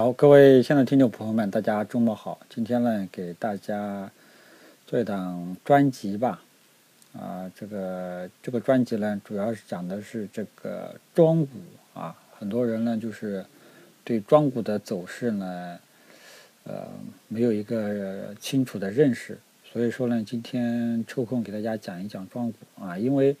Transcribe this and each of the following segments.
好，各位亲爱的听众朋友们，大家周末好。今天呢，给大家做一档专辑吧。啊，这个这个专辑呢，主要是讲的是这个庄股啊。很多人呢，就是对庄股的走势呢，呃，没有一个清楚的认识。所以说呢，今天抽空给大家讲一讲庄股啊。因为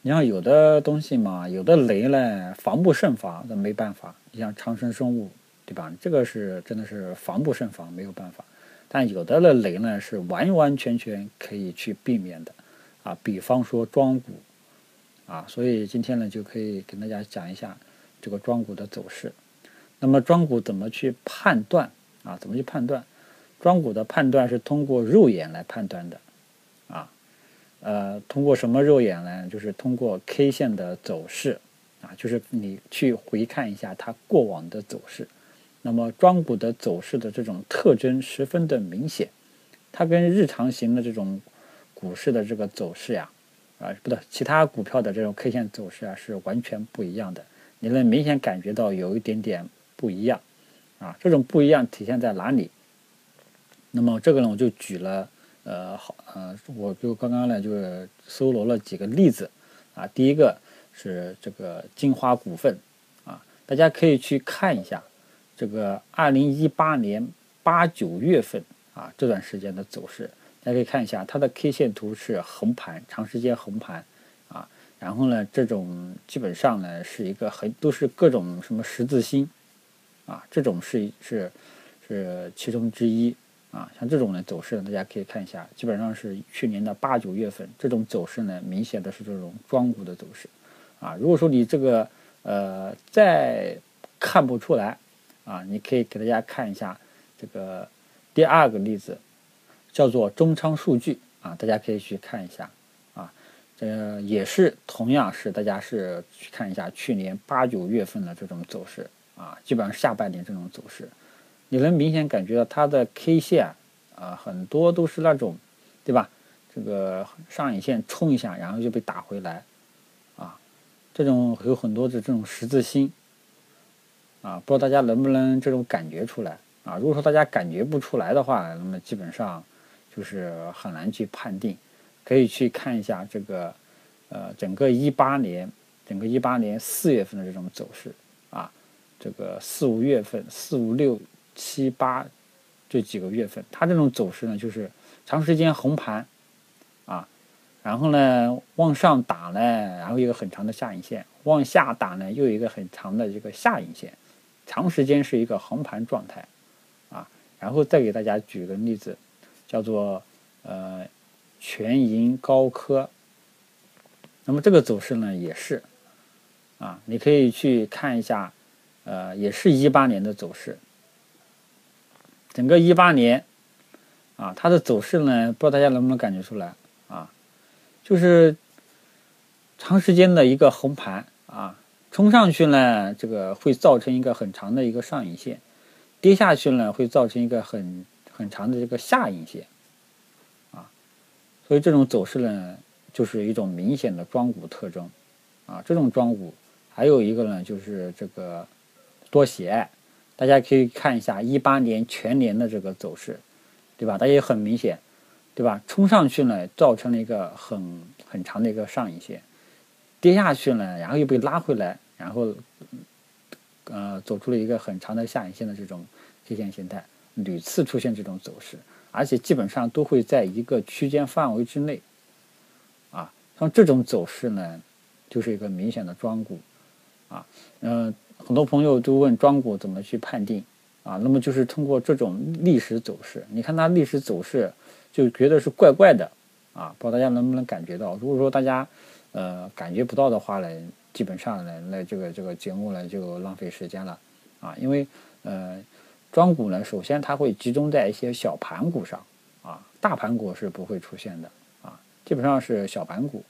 你像有的东西嘛，有的雷呢，防不胜防，那没办法。你像长生生物。对吧？这个是真的是防不胜防，没有办法。但有的的雷呢，是完完全全可以去避免的，啊，比方说庄股，啊，所以今天呢就可以跟大家讲一下这个庄股的走势。那么庄股怎么去判断啊？怎么去判断？庄股的判断是通过肉眼来判断的，啊，呃，通过什么肉眼呢？就是通过 K 线的走势，啊，就是你去回看一下它过往的走势。那么庄股的走势的这种特征十分的明显，它跟日常型的这种股市的这个走势呀，啊，不对，其他股票的这种 K 线走势啊是完全不一样的。你能明显感觉到有一点点不一样，啊，这种不一样体现在哪里？那么这个呢，我就举了，呃，好，呃，我就刚刚呢就是搜罗了几个例子，啊，第一个是这个金花股份，啊，大家可以去看一下。这个二零一八年八九月份啊，这段时间的走势，大家可以看一下，它的 K 线图是横盘，长时间横盘啊。然后呢，这种基本上呢是一个很都是各种什么十字星啊，这种是是是其中之一啊。像这种呢走势呢，大家可以看一下，基本上是去年的八九月份这种走势呢，明显的是这种庄股的走势啊。如果说你这个呃再看不出来。啊，你可以给大家看一下这个第二个例子，叫做中仓数据啊，大家可以去看一下啊，这也是同样是大家是去看一下去年八九月份的这种走势啊，基本上下半年这种走势，你能明显感觉到它的 K 线啊，很多都是那种，对吧？这个上影线冲一下，然后就被打回来啊，这种有很多的这种十字星。啊，不知道大家能不能这种感觉出来啊？如果说大家感觉不出来的话，那么基本上就是很难去判定。可以去看一下这个，呃，整个一八年，整个一八年四月份的这种走势啊，这个四五月份、四五六七八这几个月份，它这种走势呢，就是长时间横盘啊，然后呢往上打呢，然后一个很长的下影线，往下打呢又有一个很长的这个下影线。长时间是一个横盘状态，啊，然后再给大家举个例子，叫做呃全银高科，那么这个走势呢也是，啊，你可以去看一下，呃，也是一八年的走势，整个一八年，啊，它的走势呢，不知道大家能不能感觉出来，啊，就是长时间的一个横盘，冲上去呢，这个会造成一个很长的一个上影线；跌下去呢，会造成一个很很长的这个下影线，啊，所以这种走势呢，就是一种明显的庄股特征，啊，这种庄股还有一个呢，就是这个多喜爱，大家可以看一下一八年全年的这个走势，对吧？大家也很明显，对吧？冲上去呢，造成了一个很很长的一个上影线，跌下去呢，然后又被拉回来。然后，呃，走出了一个很长的下影线的这种 K 线形态，屡次出现这种走势，而且基本上都会在一个区间范围之内，啊，像这种走势呢，就是一个明显的庄股，啊，嗯，很多朋友都问庄股怎么去判定，啊，那么就是通过这种历史走势，你看它历史走势就觉得是怪怪的，啊，不知道大家能不能感觉到？如果说大家呃感觉不到的话呢？基本上呢，那这个这个节目呢就浪费时间了，啊，因为呃，庄股呢，首先它会集中在一些小盘股上，啊，大盘股是不会出现的，啊，基本上是小盘股。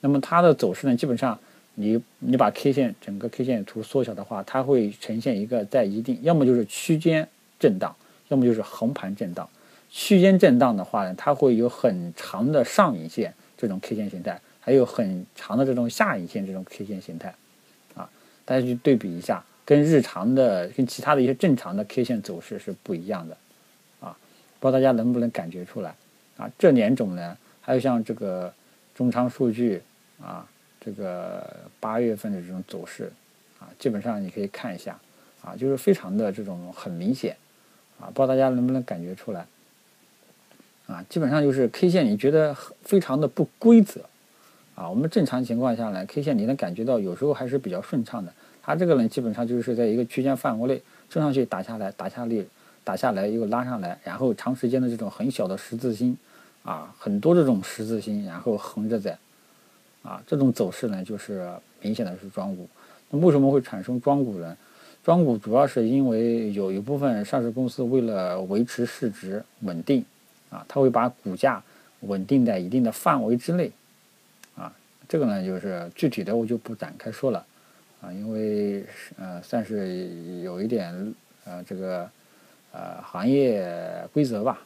那么它的走势呢，基本上你你把 K 线整个 K 线图缩小的话，它会呈现一个在一定，要么就是区间震荡，要么就是横盘震荡。区间震荡的话呢，它会有很长的上影线这种 K 线形态。还有很长的这种下影线这种 K 线形态，啊，大家去对比一下，跟日常的、跟其他的一些正常的 K 线走势是不一样的，啊，不知道大家能不能感觉出来？啊，这两种呢，还有像这个中仓数据啊，这个八月份的这种走势，啊，基本上你可以看一下，啊，就是非常的这种很明显，啊，不知道大家能不能感觉出来？啊，基本上就是 K 线，你觉得非常的不规则。啊，我们正常情况下呢，K 线你能感觉到有时候还是比较顺畅的。它这个呢，基本上就是在一个区间范围内升上去打下来，打下来，打下来又拉上来，然后长时间的这种很小的十字星，啊，很多这种十字星，然后横着在，啊，这种走势呢，就是明显的是庄股。那为什么会产生庄股呢？庄股主要是因为有一部分上市公司为了维持市值稳定，啊，它会把股价稳定在一定的范围之内。这个呢，就是具体的我就不展开说了，啊，因为呃算是有一点呃这个呃行业规则吧，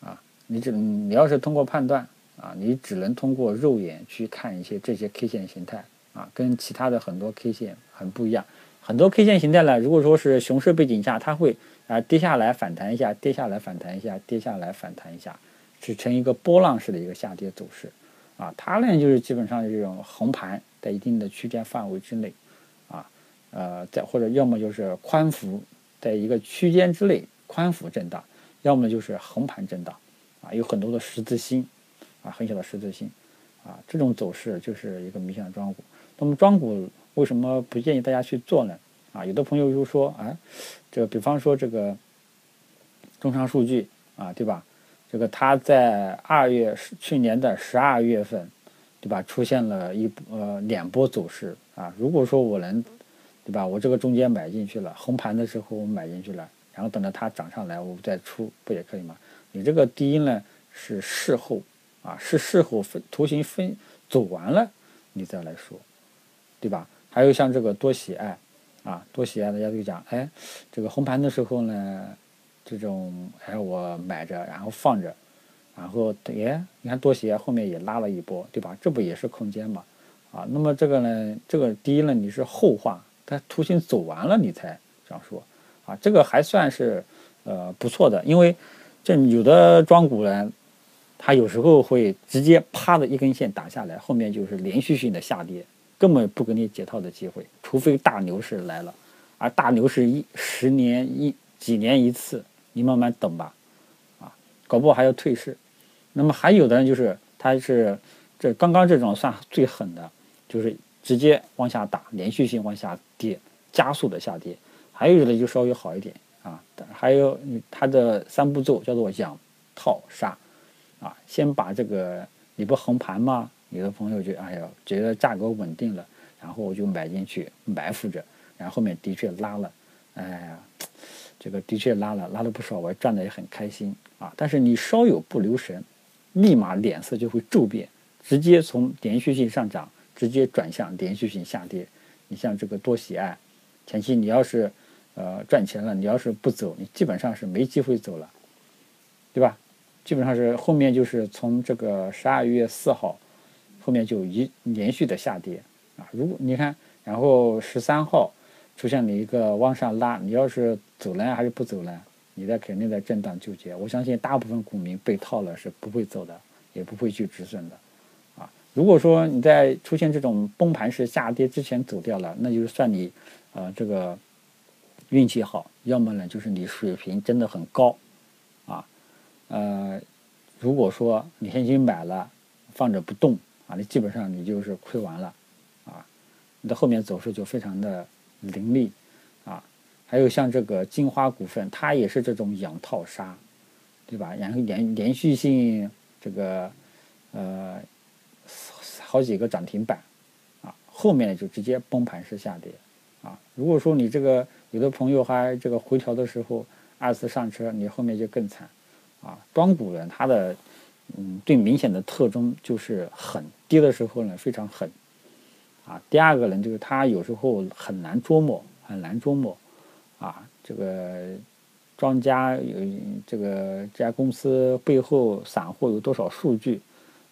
啊，你只你要是通过判断啊，你只能通过肉眼去看一些这些 K 线形态啊，跟其他的很多 K 线很不一样。很多 K 线形态呢，如果说是熊市背景下，它会啊跌下来反弹一下，跌下来反弹一下，跌下来反弹一下，是呈一个波浪式的一个下跌走势。啊，它呢就是基本上这种横盘在一定的区间范围之内，啊，呃，在或者要么就是宽幅在一个区间之内宽幅震荡，要么就是横盘震荡，啊，有很多的十字星，啊，很小的十字星，啊，这种走势就是一个明显的庄股。那么庄股为什么不建议大家去做呢？啊，有的朋友就说，啊，这比方说这个中长数据啊，对吧？这个它在二月去年的十二月份，对吧？出现了一呃两波走势啊。如果说我能，对吧？我这个中间买进去了，横盘的时候我买进去了，然后等着它涨上来我再出，不也可以吗？你这个第一呢是事后啊，是事后分图形分走完了你再来说，对吧？还有像这个多喜爱啊，多喜爱大家就讲，哎，这个横盘的时候呢。这种哎，我买着，然后放着，然后哎，你看多鞋后面也拉了一波，对吧？这不也是空间嘛？啊，那么这个呢，这个第一呢，你是后话，它图形走完了你才这样说，啊，这个还算是呃不错的，因为这有的庄股呢，它有时候会直接啪的一根线打下来，后面就是连续性的下跌，根本不给你解套的机会，除非大牛市来了，而大牛市一十年一几年一次。你慢慢等吧，啊，搞不好还要退市。那么还有的人就是，他是这刚刚这种算最狠的，就是直接往下打，连续性往下跌，加速的下跌。还有的就稍微好一点啊，还有它的三步骤叫做养套杀，啊，先把这个你不横盘吗？有的朋友就哎呀，觉得价格稳定了，然后我就买进去埋伏着，然后后面的确拉了，哎呀。这个的确拉了，拉了不少，我赚的也很开心啊。但是你稍有不留神，立马脸色就会骤变，直接从连续性上涨，直接转向连续性下跌。你像这个多喜爱，前期你要是呃赚钱了，你要是不走，你基本上是没机会走了，对吧？基本上是后面就是从这个十二月四号，后面就一连续的下跌啊。如果你看，然后十三号。出现了一个往上拉，你要是走呢还是不走呢？你在肯定在震荡纠结。我相信大部分股民被套了是不会走的，也不会去止损的，啊！如果说你在出现这种崩盘式下跌之前走掉了，那就算你，呃，这个运气好；要么呢就是你水平真的很高，啊，呃，如果说你先去买了，放着不动啊，你基本上你就是亏完了，啊，你的后面走势就非常的。凌厉，啊，还有像这个金花股份，它也是这种养套杀，对吧？然后连连续性这个呃好几个涨停板，啊，后面就直接崩盘式下跌，啊，如果说你这个有的朋友还这个回调的时候二次上车，你后面就更惨，啊，庄股呢，它的嗯最明显的特征就是狠，跌的时候呢非常狠。啊，第二个呢，就是他有时候很难捉摸，很难捉摸，啊，这个庄家有这个这家公司背后散户有多少数据，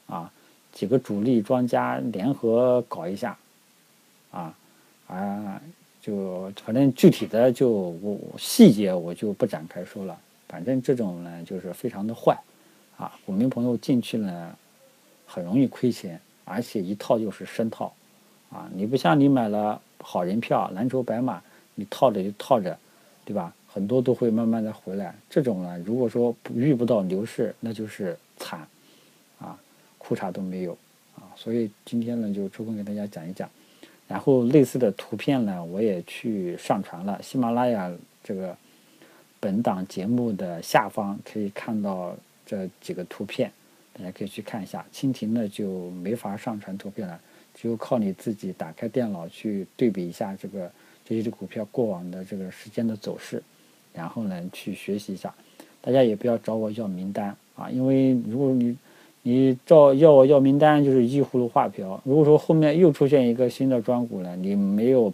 啊，几个主力庄家联合搞一下，啊，啊，就反正具体的就我细节我就不展开说了。反正这种呢就是非常的坏，啊，股民朋友进去呢很容易亏钱，而且一套就是深套，啊，你不像你买了好人票、蓝筹白马，你套着就套着，对吧？很多都会慢慢的回来。这种呢，如果说遇不到牛市，那就是惨，啊，裤衩都没有，啊，所以今天呢就抽空给大家讲一讲。然后类似的图片呢，我也去上传了喜马拉雅这个本档节目的下方可以看到这几个图片，大家可以去看一下。蜻蜓呢就没法上传图片了，只有靠你自己打开电脑去对比一下这个这些只股票过往的这个时间的走势，然后呢去学习一下。大家也不要找我要名单啊，因为如果你你照要我要名单就是依葫芦画瓢。如果说后面又出现一个新的庄股呢，你没有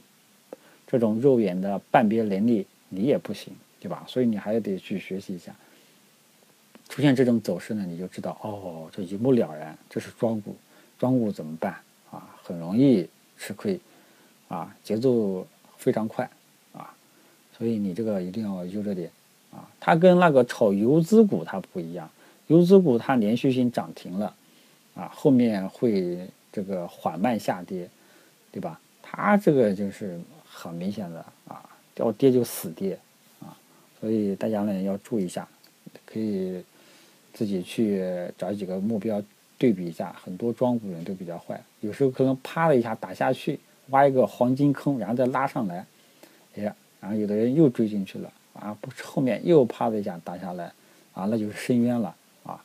这种肉眼的判别能力，你也不行，对吧？所以你还得去学习一下。出现这种走势呢，你就知道哦，这一目了然，这是庄股。庄股怎么办啊？很容易吃亏啊，节奏非常快啊，所以你这个一定要悠着点啊。它跟那个炒游资股它不一样。游资股它连续性涨停了，啊，后面会这个缓慢下跌，对吧？它这个就是很明显的啊，要跌就死跌，啊，所以大家呢要注意一下，可以自己去找几个目标对比一下，很多庄股人都比较坏，有时候可能啪的一下打下去，挖一个黄金坑，然后再拉上来，哎呀，然后有的人又追进去了，啊，不后面又啪的一下打下来，啊，那就是深渊了啊。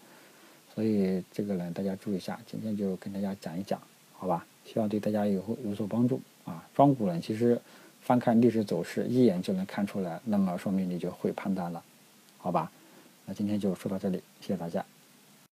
所以这个呢，大家注意一下。今天就跟大家讲一讲，好吧？希望对大家有有所帮助啊。庄股呢，其实翻看历史走势，一眼就能看出来，那么说明你就会判断了，好吧？那今天就说到这里，谢谢大家。